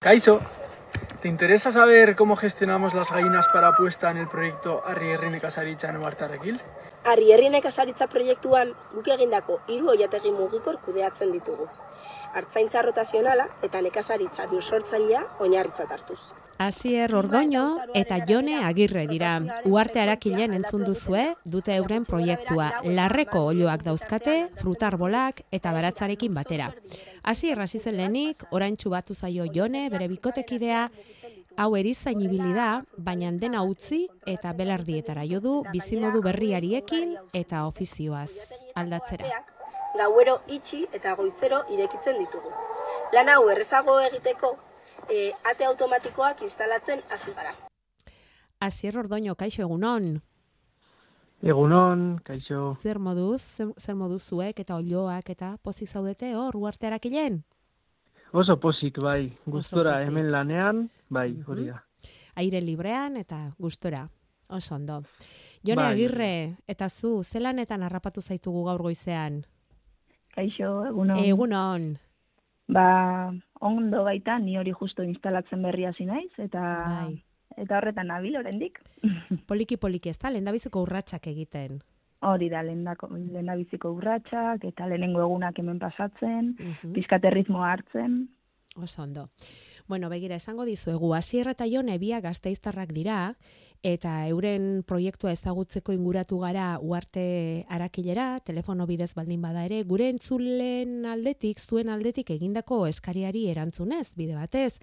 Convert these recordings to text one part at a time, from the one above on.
Kaiso, ¿te interesa saber cómo gestionamos las gallinas para puesta en el proyecto Arrierri Nekazaritza Nuartarekil? Arrierri nekazaritza proiektuan guk egindako hiru oiategi mugikor kudeatzen ditugu. Artzaintza rotazionala eta nekazaritza biusortzailea oinarritzat hartuz. Asier Ordoño eta Jone Agirre dira. Uarte arakilen entzun duzue dute euren proiektua. Larreko olioak dauzkate, frutarbolak eta baratzarekin batera. Asier hasi zen lehenik, oraintsu batu zaio Jone, bere bikotekidea, hau erizain ibili da, baina dena utzi eta belardietara jo du bizimodu berriariekin eta ofizioaz aldatzera. Gauero itxi eta goizero irekitzen ditugu. Lan hau errezago egiteko, e, ate automatikoak instalatzen hasi gara. Asier Ordoño, kaixo egunon. Egunon, kaixo. Zer moduz, zer, zer moduz zuek eta olioak eta pozik zaudete hor uarte arakilen? Oso posik, bai. Gustora pozik. hemen lanean, bai, hori da. Aire librean eta gustora. Oso ondo. Jone Bai. Agirre, eta zu, zelanetan harrapatu zaitugu gaur goizean? Kaixo, egunon. Egunon. Ba, ondo baita, ni hori justo instalatzen berri hasi naiz, eta Bai. eta horretan nabil oraindik. Poliki poliki, ez da, lehendabiziko urratsak egiten. Hori da, lehendako, lehendabiziko urratsak, eta lehenengo egunak hemen pasatzen, Mhm. pizkate ritmoa hartzen. Oso ondo. Bueno, begira, esango dizuegu, Asier eta Jone biak gazteiztarrak dira, eta euren proiektua ezagutzeko inguratu gara uarte arakilera, telefono bidez baldin bada ere, gure entzulen aldetik, zuen aldetik egindako eskariari erantzunez, bide batez.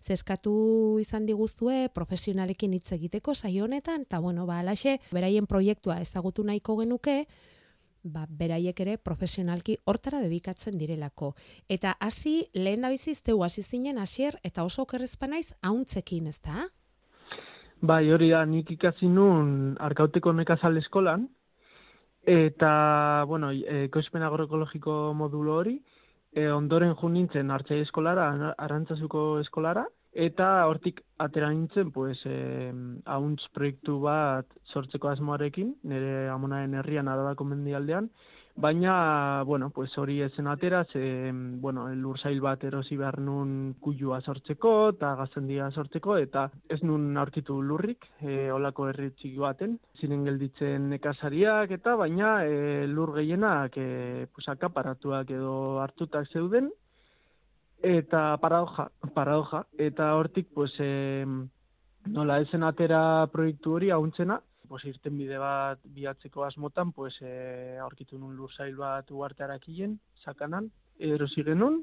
Zeskatu izan diguzue profesionalekin hitz egiteko saio honetan, eta bueno, ba, alaxe, beraien proiektua ezagutu nahiko genuke, ba, beraiek ere profesionalki hortara debikatzen direlako. Eta hasi lehen da biziz teu hasi zinen hasier eta oso okerrezpa naiz hauntzekin, ez da? Bai, hori da, nik ikasi nun arkauteko nekazal eskolan, eta, bueno, e, ekoizpen agroekologiko modulo hori, e, ondoren jo nintzen hartzai eskolara, Ara- arantzazuko eskolara, eta hortik atera nintzen, pues, e, hauntz proiektu bat sortzeko asmoarekin, nire amonaren herrian arabako mendialdean, Baina, bueno, pues hori ezen atera, ze, bueno, lursail bat erosi behar nun kuilua sortzeko eta gaztendia sortzeko, eta ez nun aurkitu lurrik, e, olako herri txiki baten, ziren gelditzen nekazariak eta baina e, lur gehienak e, pues, akaparatuak edo hartutak zeuden, eta paradoja, paradoja, eta hortik, pues, e, nola ezen atera proiektu hori hauntzena, pues, irten bide bat bilatzeko asmotan, pues, e, aurkitu nun lursail bat uarte arakilen, sakanan, erosi genuen,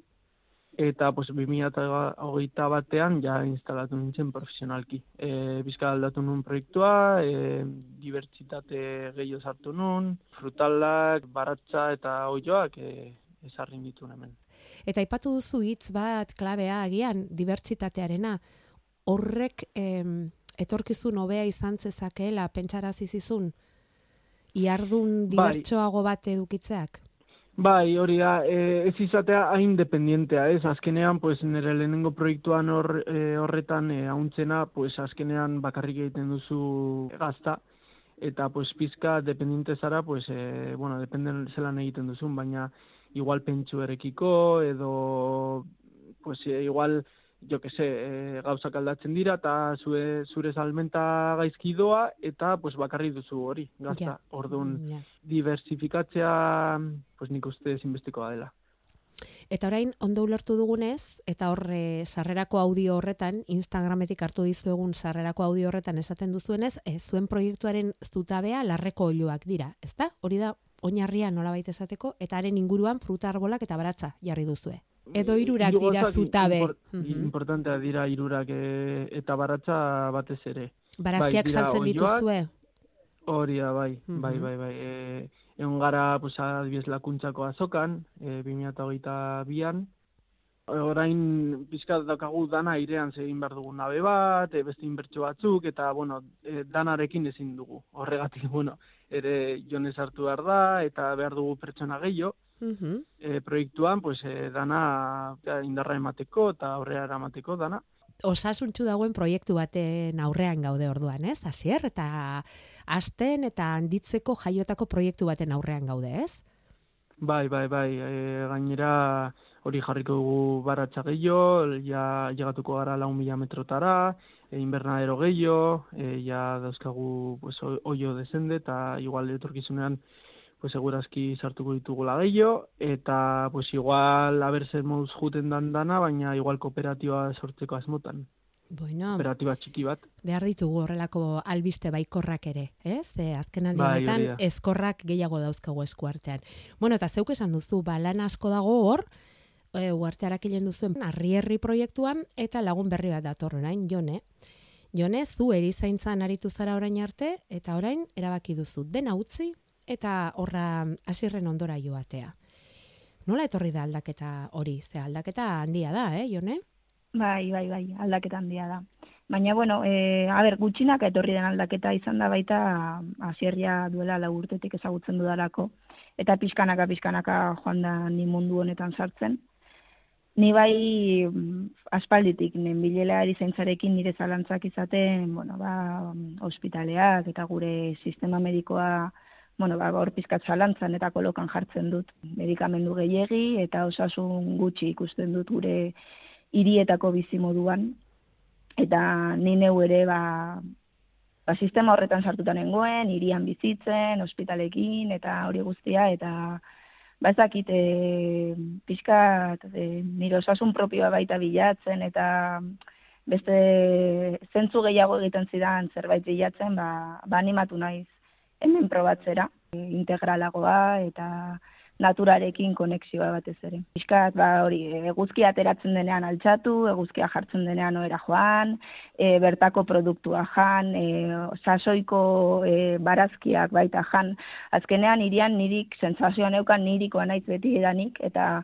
eta pues, 2008 batean ja instalatu nintzen profesionalki. E, bizka aldatu nun proiektua, e, dibertsitate gehiago sartu nun, frutalak, baratza eta oioak e, ezarri nituen hemen. Eta aipatu duzu hitz bat klabea agian dibertsitatearena. Horrek em, etorkizun hobea izan zezakeela pentsarazi zizun iardun Bai. dibertsoago bat edukitzeak. Bai, hori da, e, ez izatea hain dependientea, ez? Azkenean, pues, nire lehenengo proiektuan hor, e, horretan e, hauntzena, pues, azkenean bakarrik egiten duzu gazta, eta, pues, pizka dependiente zara, pues, e, bueno, dependen zelan egiten duzun, baina igual pentsu erekiko, edo, pues, e, igual, jo que se, e, gauzak aldatzen dira, eta zure, zure salmenta gaizki doa, eta, pues, bakarrik duzu hori, gazta. Ja. Orduan, Ja. diversifikatzea, pues nik uste ezinbestekoa dela. Eta orain ondo ulertu dugunez, eta hor eh, sarrerako audio horretan, Instagrametik hartu dizuegun sarrerako audio horretan esaten duzuenez, eh, zuen proiektuaren zutabea larreko oiloak dira, ezta? Hori da oinarria nolabait esateko, eta haren inguruan fruta arbolak eta baratza jarri duzue. Edo hirurak Hiru dira zutabe. impor- Mhm. Importantea dira hirurak e, eta baratza batez ere. Barazkiak dira saltzen dituzue. Hori da, bai, bai, Mhm. bai, bai. E, egon gara, pues, adibidez lakuntzako azokan, e, 2022an, orain pizkat daukagu dana airean zegin behar dugu nabe bat, e, beste inbertsio batzuk, eta, bueno, e, danarekin ezin dugu. Horregatik, bueno, ere jonez hartu behar da, eta behar dugu pertsona gehiago, Mhm. e, proiektuan, pues, e, dana indarra emateko eta aurrera eramateko dana. Osasuntxu dagoen proiektu baten aurrean gaude orduan, ez? Hasier eta asten eta handitzeko jaiotako proiektu baten aurrean gaude, ez? Bai, bai, bai, e, gainera hori jarriko dugu baratza gehiago, ja llegatuko gara lau mila metrotara, e, invernadero gehiago, e, ja dauzkagu pues, oio desende, eta igual etorkizunean pues segurazki sartuko ditugula gehiago, eta pues igual abertzen moduz juten dan dana, baina igual kooperatiba sortzeko asmotan. Bueno, Kooperatiba txiki bat. behar ditugu horrelako albiste baikorrak ere, ez? Ze azken aldi Bai, honetan da. ezkorrak gehiago dauzkagu eskuartean. Bueno, eta zeuk esan duzu, ba, lan asko dago hor, e, uartearak hilen duzuen arrierri proiektuan, eta lagun berri bat dator orain, jone. Jone, zu erizaintzan aritu zara orain arte, eta orain erabaki duzu dena utzi, eta horra hasierren ondora joatea. Nola etorri da aldaketa hori? Ze aldaketa handia da, eh, Jone? Bai, bai, bai, aldaketa handia da. Baina, bueno, e, a ber, gutxinak etorri den aldaketa izan da baita hasierria duela lau urtetik ezagutzen dudalako. Eta pixkanaka, pixkanaka joan da ni mundu honetan sartzen. Ni bai mm, aspalditik nenbilela erizaintzarekin nire zalantzak izaten, bueno, ba, mm, ospitaleak eta gure sistema medikoa bueno, ba, hor pizkat zalantzan eta kolokan jartzen dut. Medikamendu gehiegi eta osasun gutxi ikusten dut gure hirietako bizi moduan eta ni neu ere ba, ba sistema horretan sartuta nengoen, hirian bizitzen, ospitalekin eta hori guztia eta ba ez dakit e, pixkat e, nire osasun propioa baita bilatzen eta beste zentzu gehiago egiten zidan zerbait bilatzen, ba, ba animatu naiz hemen probatzera, e, integralagoa eta naturarekin konexioa batez ere. Piskat, ba, hori, eguzkia ateratzen denean altxatu, eguzkia jartzen denean oera joan, e, bertako produktua jan, e, sasoiko e, barazkiak baita jan. Azkenean, irian nirik, sentsazioa neukan nirikoa naiz beti edanik, eta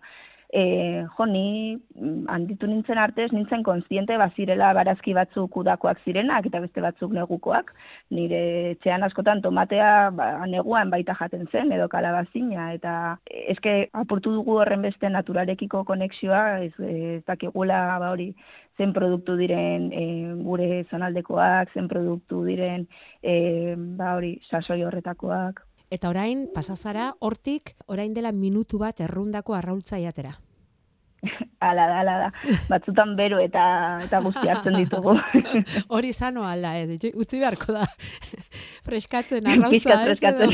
e, jo, ni mm, handitu nintzen artez, nintzen konstiente bazirela barazki batzuk udakoak zirenak eta beste batzuk negukoak. Nire etxean askotan tomatea ba, neguan baita jaten zen edo kalabazina eta eske apurtu dugu horren beste naturarekiko konexioa, ez, ez dakigula ba hori zen produktu diren e, gure zonaldekoak, zen produktu diren e, ba hori sasoi horretakoak. Eta orain, pasazara, hortik, orain dela minutu bat errundako arraultza jatera. Ala da, ala da. Batzutan bero eta eta guzti hartzen ditugu. Hori sano alda, ez? Utzi beharko da. Freskatzen arraultza, Pixkat ez? freskatzen.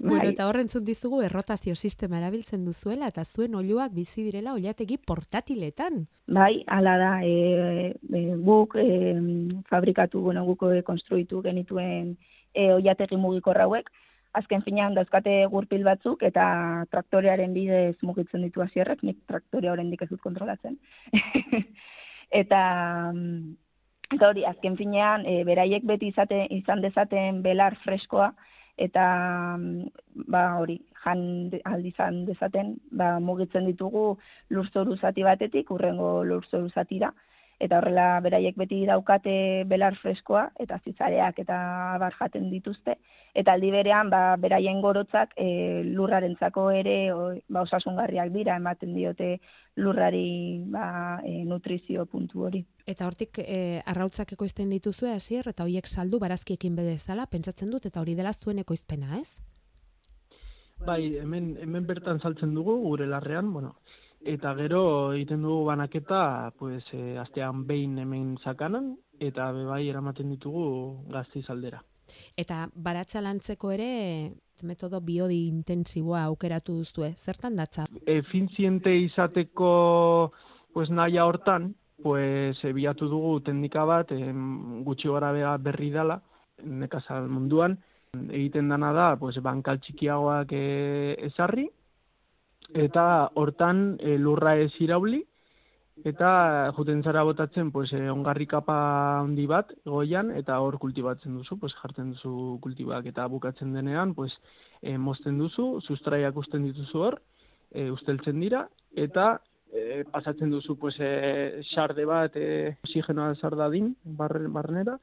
Bueno, Bai. eta horren zut dizugu errotazio sistema erabiltzen duzuela eta zuen oluak bizi direla oilategi portatiletan. Bai, hala da, e, e, guk e, fabrikatu, bueno, guk e, konstruitu genituen e, oiategi mugikor hauek, azken finean dauzkate gurpil batzuk eta traktorearen bidez mugitzen ditu hasierrek, nik traktorea oraindik ez dut kontrolatzen. eta mm, eta hori, azken finean, e, beraiek beti izate, izan dezaten belar freskoa, eta mm, ba hori jan de- aldi izan dezaten ba mugitzen ditugu lurzoru zati batetik urrengo lurzoru zatira eta horrela beraiek beti daukate belar freskoa eta zitzareak eta bar jaten dituzte eta aldi berean ba beraien gorotzak e, lurrarentzako ere o, ba osasungarriak dira ematen diote lurrari ba e, nutrizio puntu hori Eta hortik e, arrautzak ekoizten dituzue hasier eta hoiek saldu barazkiekin bedezala, pentsatzen dut, eta hori dela zuen ekoizpena, ez? Bai, hemen, hemen bertan saltzen dugu, gure larrean, bueno, eta gero egiten dugu banaketa, pues, e, astean behin hemen sakanan, eta be bai eramaten ditugu gaztiz aldera. Eta baratza lantzeko ere metodo biodi intensiboa aukeratu duzue. Zertan datza? Efiziente izateko, pues, naia hortan, pues, e, bilatu dugu teknika bat, em, gutxi gora berri dala, nekazal munduan, egiten dana da, pues, bankal txikiagoak e, ezarri, eta hortan e, lurra ez irauli, eta juten zara botatzen pues, e, ongarri kapa handi bat goian, eta hor kultibatzen duzu, pues, jartzen duzu kultibak, eta bukatzen denean, pues, e, mozten duzu, sustraiak usten dituzu hor, e, usteltzen dira, eta e, pasatzen duzu pues, e, sarde bat, e, oxigenoa sardadin, barre, barnera,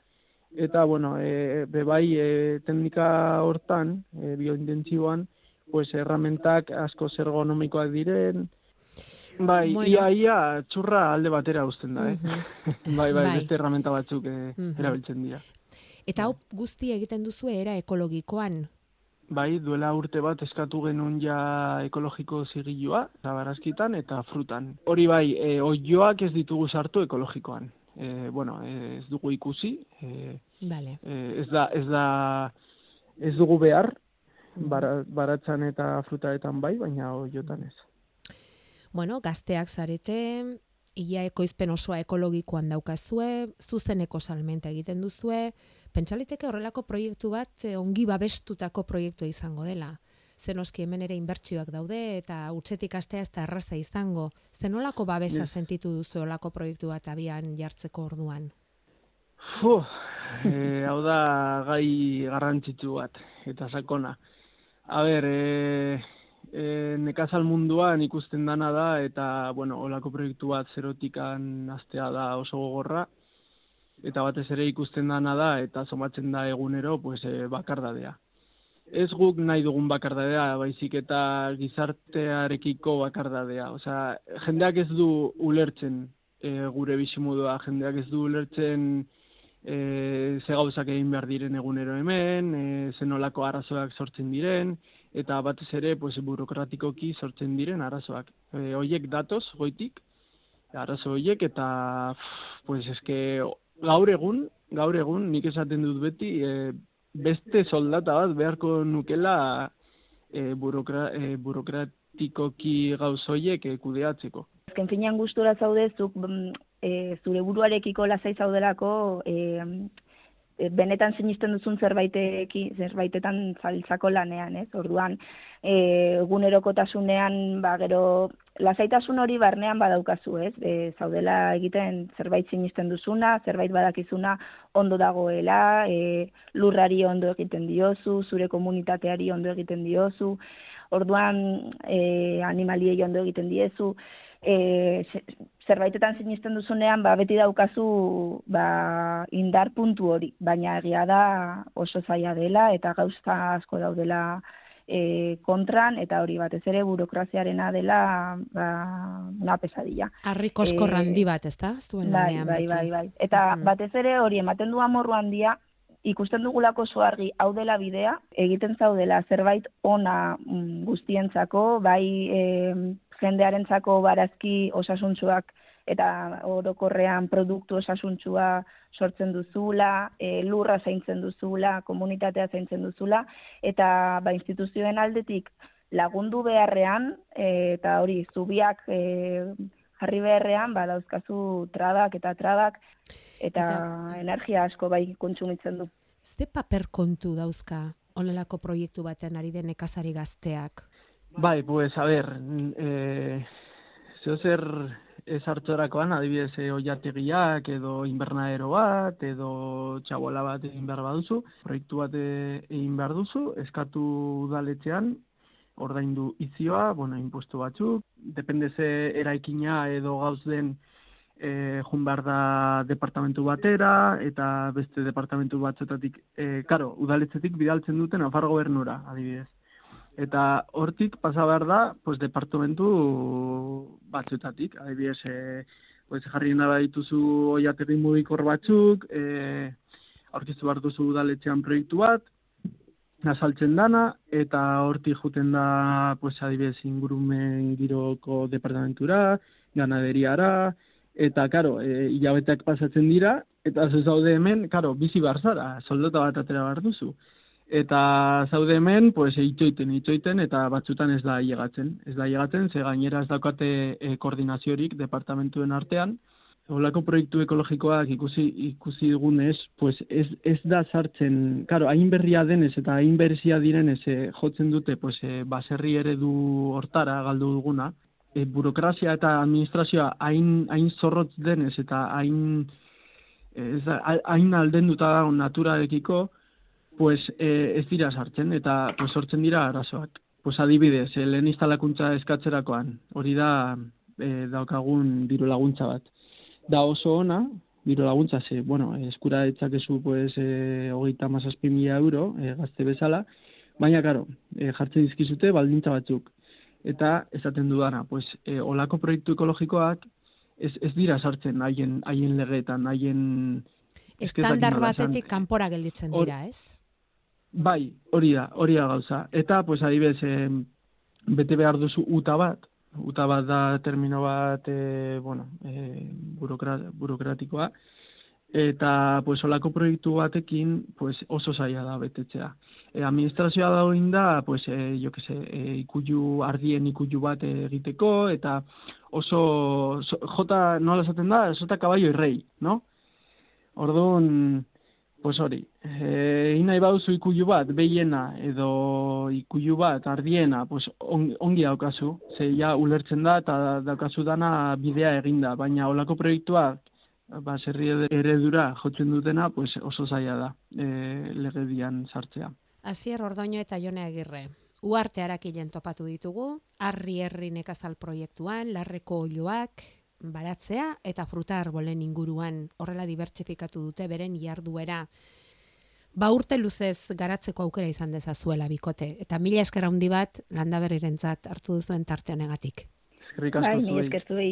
eta, bueno, e, bebai e, teknika hortan, e, biointentsiboan, pues, erramentak asko ergonomikoak diren, Bai, Bueno. ia, ia, txurra alde batera uzten da, eh? bai, bai, Bai. beste erramenta batzuk eh, Mhm. erabiltzen dira. Eta hau guzti egiten duzu era ekologikoan. bai, duela urte bat eskatu genuen ja ekologiko zigilua, eta barazkitan eta frutan. Hori bai, e, oioak ez ditugu sartu ekologikoan. E, bueno, ez dugu ikusi, e, Vale. e, ez da, ez da, ez dugu behar, bara, baratzan eta frutaetan bai, baina oiotan ez. Bueno, gazteak zarete, ia ekoizpen osoa ekologikoan daukazue, zuzeneko salmenta egiten duzue, pentsaliteke horrelako proiektu bat eh, ongi babestutako proiektua izango dela. Zenoski hemen ere inbertsioak daude eta utzetik astea ez da erraza izango. Zenolako babesa Yes. sentitu duzu horrelako proiektu bat abian jartzeko orduan? Fu, e, hau da gai garrantzitsu bat, eta sakona. A ber, e, e, nekazal munduan ikusten dana da, eta, bueno, olako proiektu bat zerotikan astea da oso gogorra, eta batez ere ikusten dana da, eta somatzen da egunero, pues, e, bakardadea. Ez guk nahi dugun bakardadea, baizik eta gizartearekiko bakardadea. Osea, jendeak ez du ulertzen e, gure bizimodua, jendeak ez du ulertzen e, ze gauzak egin behar diren egunero hemen, e, zenolako arazoak sortzen diren, eta batez ere pues, burokratikoki sortzen diren arazoak. E, hoiek datoz, goitik, arazo hoiek, eta pues, eske, gaur egun, gaur egun, nik esaten dut beti, e, beste soldata bat beharko nukela e, burokra, e, burokratikoki gauz hoiek e, kudeatzeko. Azken finean gustura zaudezuk mm, e, zure buruarekiko lasai zaudelako e, e, benetan sinisten duzun zerbaiteki, zerbaitetan zaltzako lanean, ez? Orduan, e, egunerokotasunean, ba, gero, lasaitasun hori barnean badaukazu, ez? E, zaudela egiten zerbait sinisten duzuna, zerbait badakizuna ondo dagoela, e, lurrari ondo egiten diozu, zure komunitateari ondo egiten diozu, orduan e, animaliei ondo egiten diezu, e, zerbaitetan sinisten duzunean, ba, beti daukazu ba, indar puntu hori, baina egia da oso zaila dela eta gauza asko daudela e, kontran, eta hori batez ere burokraziarena dela ba, una pesadilla. Harri koskor Eh, handi bat, ezta? Zuen Bai, bai, bai, bai. Eta Mhm. batez ere hori ematen du amorru handia, ikusten dugulako oso argi hau dela bidea, egiten zaudela zerbait ona mm, guztientzako, bai e, jendearentzako barazki osasuntsuak eta orokorrean produktu osasuntsua sortzen duzula, e, lurra zaintzen duzula, komunitatea zaintzen duzula, eta ba, instituzioen aldetik lagundu beharrean, e, eta hori, zubiak e, jarri beharrean, ba, dauzkazu trabak eta trabak, eta, Eta- energia asko bai kontsumitzen du. Ze paper kontu dauzka honelako proiektu baten ari den nekazari gazteak? Bai, pues, a ber, e, zeo zer ez hartzorakoan, adibidez, e, oiategiak edo invernaero bat, edo txabola bat egin behar baduzu, proiektu bat e, egin behar duzu, eskatu udaletxean, ordaindu izioa, bueno, impuesto batzuk, depende ze eraikina edo gauz den e, jun behar da departamentu batera, eta beste departamentu batzetatik, e, karo, udaletxetik bidaltzen duten Nafar gobernura, adibidez. Eta hortik pasa behar da, pues, departamentu batzutatik, adibidez, e, pues, jarri nahi dituzu oiaterri mugikor batzuk, e, aurkeztu behar duzu udaletxean proiektu bat, azaltzen dana, eta hortik juten da, pues, adibidez, ingurumen giroko departamentura, ganaderiara, eta, karo, e, hilabeteak pasatzen dira, eta zu zaude hemen, karo, bizi behar zara, soldata bat atera behar duzu. Eta zaude hemen, pues, itxoiten, itxoiten, eta batzutan ez da llegatzen. Ez da llegatzen, ze gainera ez daukate e, koordinaziorik departamentuen artean. Olako proiektu ekologikoak ikusi ikusi dugunez, pues ez, ez da sartzen, claro, hain berria denez eta hain berezia direnez e, jotzen dute pues e, baserri eredu hortara galdu duguna. E, burokrazia eta administrazioa hain hain zorrotz denez eta hain ez hain aldenduta dago naturarekiko, pues eh, ez dira sartzen eta pues sortzen dira arazoak. Pues adibidez, eh, lehen instalakuntza eskatzerakoan, hori da eh, daukagun diru laguntza bat. Da oso ona, diru laguntza, ze, bueno, eskura ditzakezu pues, eh, hogeita mazazpi mila euro, eh, gazte bezala, baina, karo, eh, jartzen dizkizute baldintza batzuk. Eta esaten dudana, pues, eh, olako proiektu ekologikoak ez, ez dira sartzen haien haien legeetan, haien Estandar batetik kanpora gelditzen dira, ez? Bai, hori da, hori da gauza. Eta, pues, adibes, eh, bete behar duzu uta bat, uta bat da termino bat, eh, bueno, eh, burokratikoa, eta pues olako proiektu batekin pues oso zaila da betetzea. E, administrazioa da da, pues e, jo que se, e, ikuju ardien ikuju bat egiteko eta oso jota nola esaten da, sota caballo rei, no? Orduan pues hori, eh ina baduzu ikuju bat behiena edo ikuju bat ardiena, pues ongi daukazu, ze ja ulertzen da eta daukazu dana bidea eginda, baina olako proiektuak ba, zerri eredura jotzen dutena, pues oso zaila da e, legedian sartzea. Azier Ordoño eta Jone Agirre. Uarte harakilen topatu ditugu, arri herri nekazal proiektuan, larreko oloak, baratzea eta fruta arbolen inguruan horrela dibertsifikatu dute beren jarduera. Ba urte luzez garatzeko aukera izan dezazuela bikote. Eta mila eskera handi bat landaberrirentzat hartu duzuen tarte honegatik. Eskerrik asko bai, zuei.